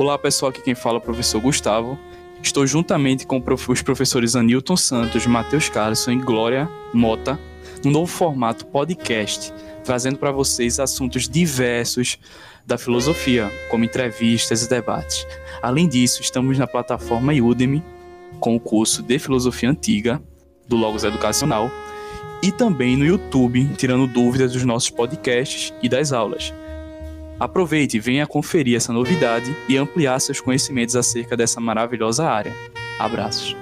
Olá pessoal, aqui quem fala é o professor Gustavo. Estou juntamente com os professores Anilton Santos, Matheus Carlson e Glória Mota, no novo formato podcast, trazendo para vocês assuntos diversos da filosofia, como entrevistas e debates. Além disso, estamos na plataforma Udemy com o curso de Filosofia Antiga do Logos Educacional e também no YouTube, tirando dúvidas dos nossos podcasts e das aulas. Aproveite e venha conferir essa novidade e ampliar seus conhecimentos acerca dessa maravilhosa área. Abraços!